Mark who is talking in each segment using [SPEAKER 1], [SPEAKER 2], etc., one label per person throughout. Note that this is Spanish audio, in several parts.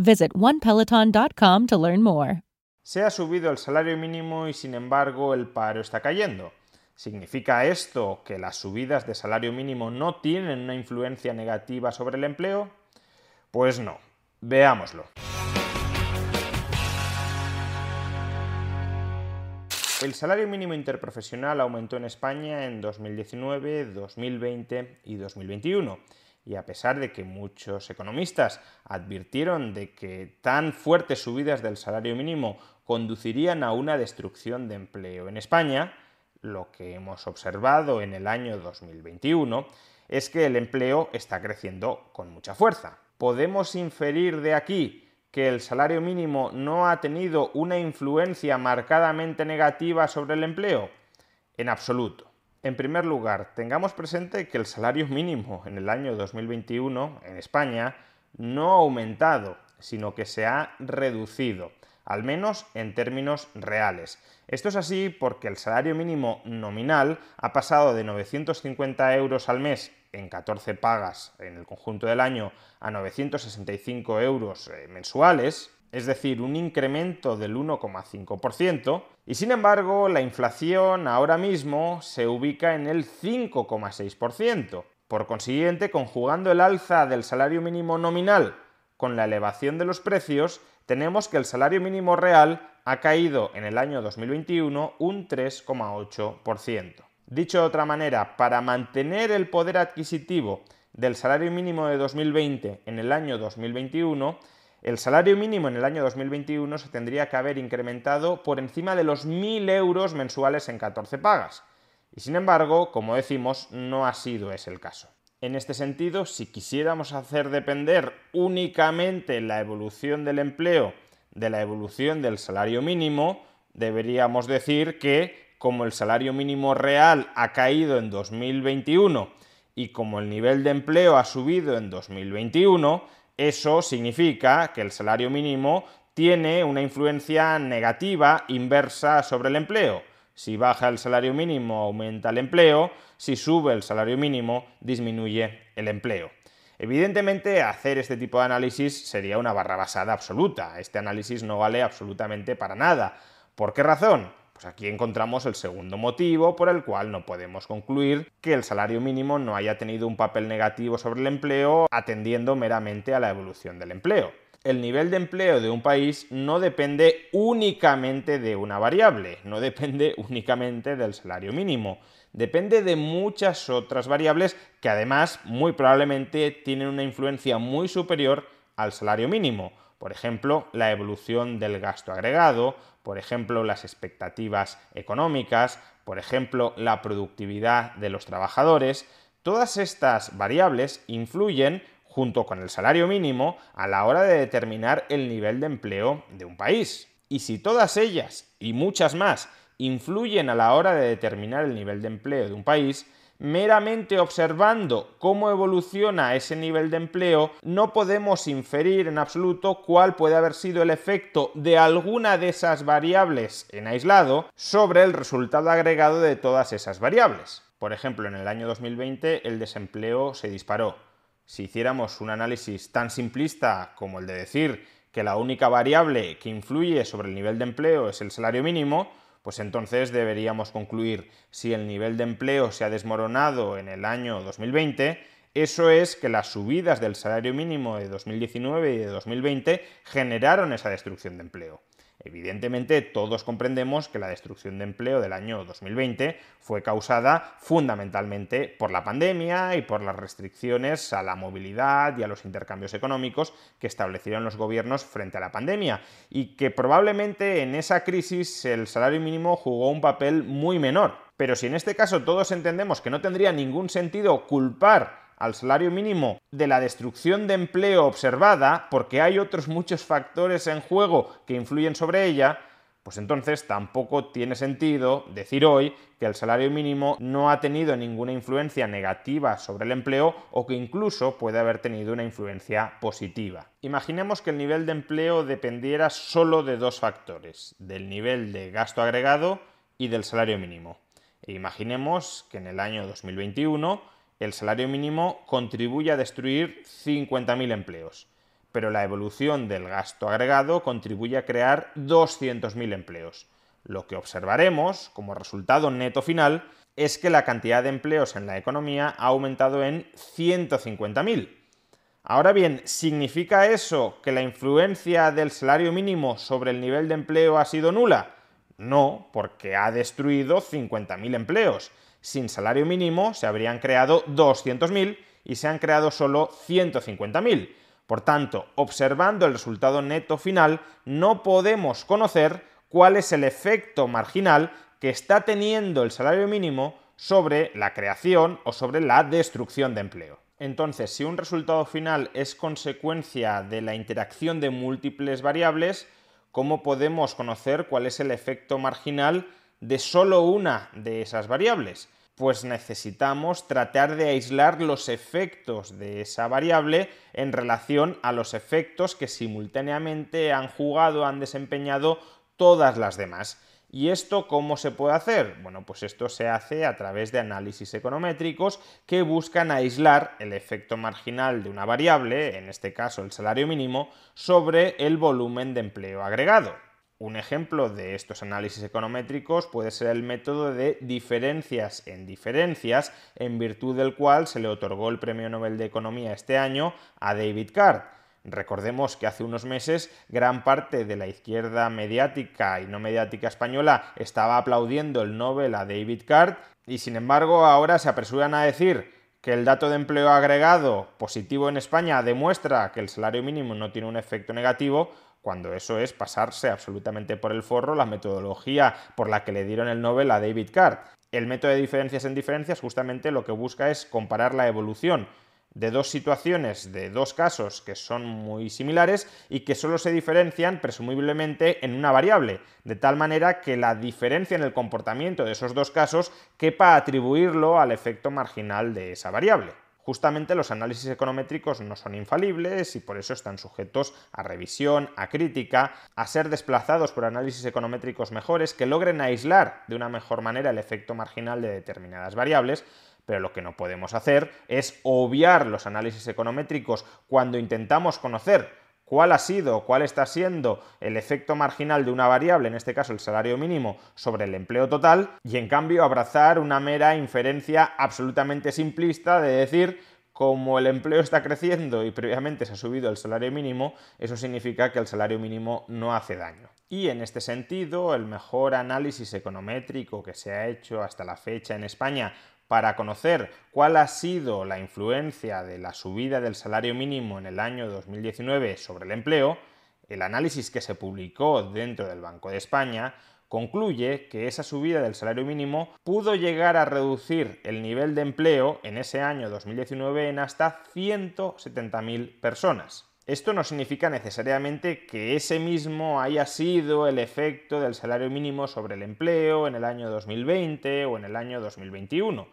[SPEAKER 1] Visit onepeloton.com to learn more.
[SPEAKER 2] Se ha subido el salario mínimo y sin embargo el paro está cayendo. ¿Significa esto que las subidas de salario mínimo no tienen una influencia negativa sobre el empleo? Pues no. Veámoslo. El salario mínimo interprofesional aumentó en España en 2019, 2020 y 2021 y a pesar de que muchos economistas advirtieron de que tan fuertes subidas del salario mínimo conducirían a una destrucción de empleo en España, lo que hemos observado en el año 2021 es que el empleo está creciendo con mucha fuerza. ¿Podemos inferir de aquí que el salario mínimo no ha tenido una influencia marcadamente negativa sobre el empleo? En absoluto. En primer lugar, tengamos presente que el salario mínimo en el año 2021 en España no ha aumentado, sino que se ha reducido, al menos en términos reales. Esto es así porque el salario mínimo nominal ha pasado de 950 euros al mes en 14 pagas en el conjunto del año a 965 euros eh, mensuales, es decir, un incremento del 1,5%, y sin embargo la inflación ahora mismo se ubica en el 5,6%. Por consiguiente, conjugando el alza del salario mínimo nominal con la elevación de los precios, tenemos que el salario mínimo real ha caído en el año 2021 un 3,8%. Dicho de otra manera, para mantener el poder adquisitivo del salario mínimo de 2020 en el año 2021, el salario mínimo en el año 2021 se tendría que haber incrementado por encima de los 1.000 euros mensuales en 14 pagas. Y sin embargo, como decimos, no ha sido ese el caso. En este sentido, si quisiéramos hacer depender únicamente la evolución del empleo de la evolución del salario mínimo, deberíamos decir que como el salario mínimo real ha caído en 2021 y como el nivel de empleo ha subido en 2021, eso significa que el salario mínimo tiene una influencia negativa inversa sobre el empleo. Si baja el salario mínimo, aumenta el empleo. Si sube el salario mínimo, disminuye el empleo. Evidentemente, hacer este tipo de análisis sería una barra basada absoluta. Este análisis no vale absolutamente para nada. ¿Por qué razón? Pues aquí encontramos el segundo motivo por el cual no podemos concluir que el salario mínimo no haya tenido un papel negativo sobre el empleo atendiendo meramente a la evolución del empleo. El nivel de empleo de un país no depende únicamente de una variable, no depende únicamente del salario mínimo, depende de muchas otras variables que además muy probablemente tienen una influencia muy superior al salario mínimo. Por ejemplo, la evolución del gasto agregado, por ejemplo, las expectativas económicas, por ejemplo, la productividad de los trabajadores, todas estas variables influyen junto con el salario mínimo a la hora de determinar el nivel de empleo de un país. Y si todas ellas y muchas más influyen a la hora de determinar el nivel de empleo de un país, meramente observando cómo evoluciona ese nivel de empleo, no podemos inferir en absoluto cuál puede haber sido el efecto de alguna de esas variables en aislado sobre el resultado agregado de todas esas variables. Por ejemplo, en el año 2020 el desempleo se disparó. Si hiciéramos un análisis tan simplista como el de decir que la única variable que influye sobre el nivel de empleo es el salario mínimo, pues entonces deberíamos concluir si el nivel de empleo se ha desmoronado en el año 2020, eso es que las subidas del salario mínimo de 2019 y de 2020 generaron esa destrucción de empleo. Evidentemente, todos comprendemos que la destrucción de empleo del año 2020 fue causada fundamentalmente por la pandemia y por las restricciones a la movilidad y a los intercambios económicos que establecieron los gobiernos frente a la pandemia, y que probablemente en esa crisis el salario mínimo jugó un papel muy menor. Pero si en este caso todos entendemos que no tendría ningún sentido culpar al salario mínimo de la destrucción de empleo observada, porque hay otros muchos factores en juego que influyen sobre ella, pues entonces tampoco tiene sentido decir hoy que el salario mínimo no ha tenido ninguna influencia negativa sobre el empleo o que incluso puede haber tenido una influencia positiva. Imaginemos que el nivel de empleo dependiera solo de dos factores, del nivel de gasto agregado y del salario mínimo. E imaginemos que en el año 2021 el salario mínimo contribuye a destruir 50.000 empleos, pero la evolución del gasto agregado contribuye a crear 200.000 empleos. Lo que observaremos como resultado neto final es que la cantidad de empleos en la economía ha aumentado en 150.000. Ahora bien, ¿significa eso que la influencia del salario mínimo sobre el nivel de empleo ha sido nula? No, porque ha destruido 50.000 empleos sin salario mínimo se habrían creado 200.000 y se han creado solo 150.000. Por tanto, observando el resultado neto final, no podemos conocer cuál es el efecto marginal que está teniendo el salario mínimo sobre la creación o sobre la destrucción de empleo. Entonces, si un resultado final es consecuencia de la interacción de múltiples variables, ¿cómo podemos conocer cuál es el efecto marginal de solo una de esas variables? Pues necesitamos tratar de aislar los efectos de esa variable en relación a los efectos que simultáneamente han jugado, han desempeñado todas las demás. ¿Y esto cómo se puede hacer? Bueno, pues esto se hace a través de análisis econométricos que buscan aislar el efecto marginal de una variable, en este caso el salario mínimo, sobre el volumen de empleo agregado. Un ejemplo de estos análisis econométricos puede ser el método de diferencias en diferencias, en virtud del cual se le otorgó el Premio Nobel de Economía este año a David Card. Recordemos que hace unos meses gran parte de la izquierda mediática y no mediática española estaba aplaudiendo el Nobel a David Card y sin embargo ahora se apresuran a decir que el dato de empleo agregado positivo en España demuestra que el salario mínimo no tiene un efecto negativo, cuando eso es pasarse absolutamente por el forro la metodología por la que le dieron el Nobel a David Card. El método de diferencias en diferencias justamente lo que busca es comparar la evolución de dos situaciones, de dos casos que son muy similares y que solo se diferencian presumiblemente en una variable, de tal manera que la diferencia en el comportamiento de esos dos casos quepa atribuirlo al efecto marginal de esa variable. Justamente los análisis econométricos no son infalibles y por eso están sujetos a revisión, a crítica, a ser desplazados por análisis econométricos mejores que logren aislar de una mejor manera el efecto marginal de determinadas variables, pero lo que no podemos hacer es obviar los análisis econométricos cuando intentamos conocer cuál ha sido, cuál está siendo el efecto marginal de una variable, en este caso el salario mínimo, sobre el empleo total, y en cambio abrazar una mera inferencia absolutamente simplista de decir como el empleo está creciendo y previamente se ha subido el salario mínimo, eso significa que el salario mínimo no hace daño. Y en este sentido, el mejor análisis econométrico que se ha hecho hasta la fecha en España para conocer cuál ha sido la influencia de la subida del salario mínimo en el año 2019 sobre el empleo, el análisis que se publicó dentro del Banco de España concluye que esa subida del salario mínimo pudo llegar a reducir el nivel de empleo en ese año 2019 en hasta 170.000 personas. Esto no significa necesariamente que ese mismo haya sido el efecto del salario mínimo sobre el empleo en el año 2020 o en el año 2021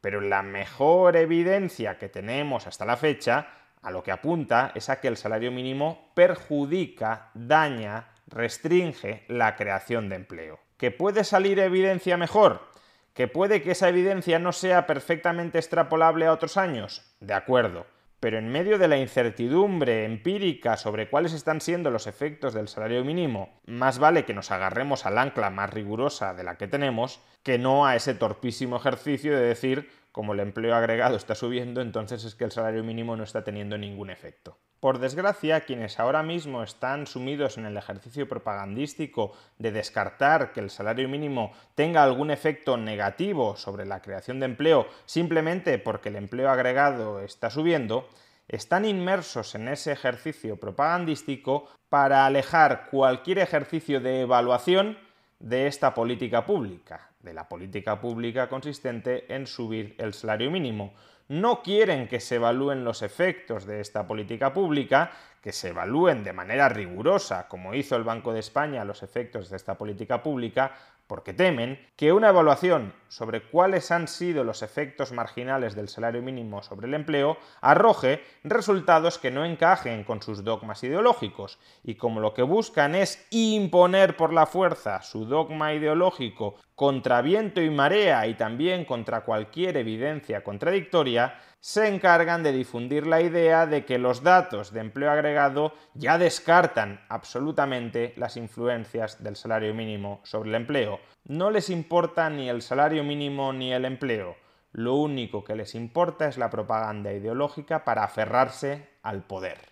[SPEAKER 2] Pero la mejor evidencia que tenemos hasta la fecha, a lo que apunta, es a que el salario mínimo perjudica, daña, restringe la creación de empleo. ¿Que puede salir evidencia mejor? ¿Que puede que esa evidencia no sea perfectamente extrapolable a otros años? De acuerdo. Pero en medio de la incertidumbre empírica sobre cuáles están siendo los efectos del salario mínimo, más vale que nos agarremos al ancla más rigurosa de la que tenemos que no a ese torpísimo ejercicio de decir, como el empleo agregado está subiendo, entonces es que el salario mínimo no está teniendo ningún efecto. Por desgracia, quienes ahora mismo están sumidos en el ejercicio propagandístico de descartar que el salario mínimo tenga algún efecto negativo sobre la creación de empleo simplemente porque el empleo agregado está subiendo, están inmersos en ese ejercicio propagandístico para alejar cualquier ejercicio de evaluación de esta política pública, de la política pública consistente en subir el salario mínimo, no quieren que se evalúen los efectos de esta política pública, que se evalúen de manera rigurosa, como hizo el Banco de España, los efectos de esta política pública, porque temen que una evaluación sobre cuáles han sido los efectos marginales del salario mínimo sobre el empleo arroje resultados que no encajen con sus dogmas ideológicos. Y como lo que buscan es imponer por la fuerza su dogma ideológico contra viento y marea y también contra cualquier evidencia contradictoria, se encargan de difundir la idea de que los datos de empleo agregado ya descartan absolutamente las influencias del salario mínimo sobre el empleo. No les importa ni el salario mínimo ni el empleo. Lo único que les importa es la propaganda ideológica para aferrarse al poder.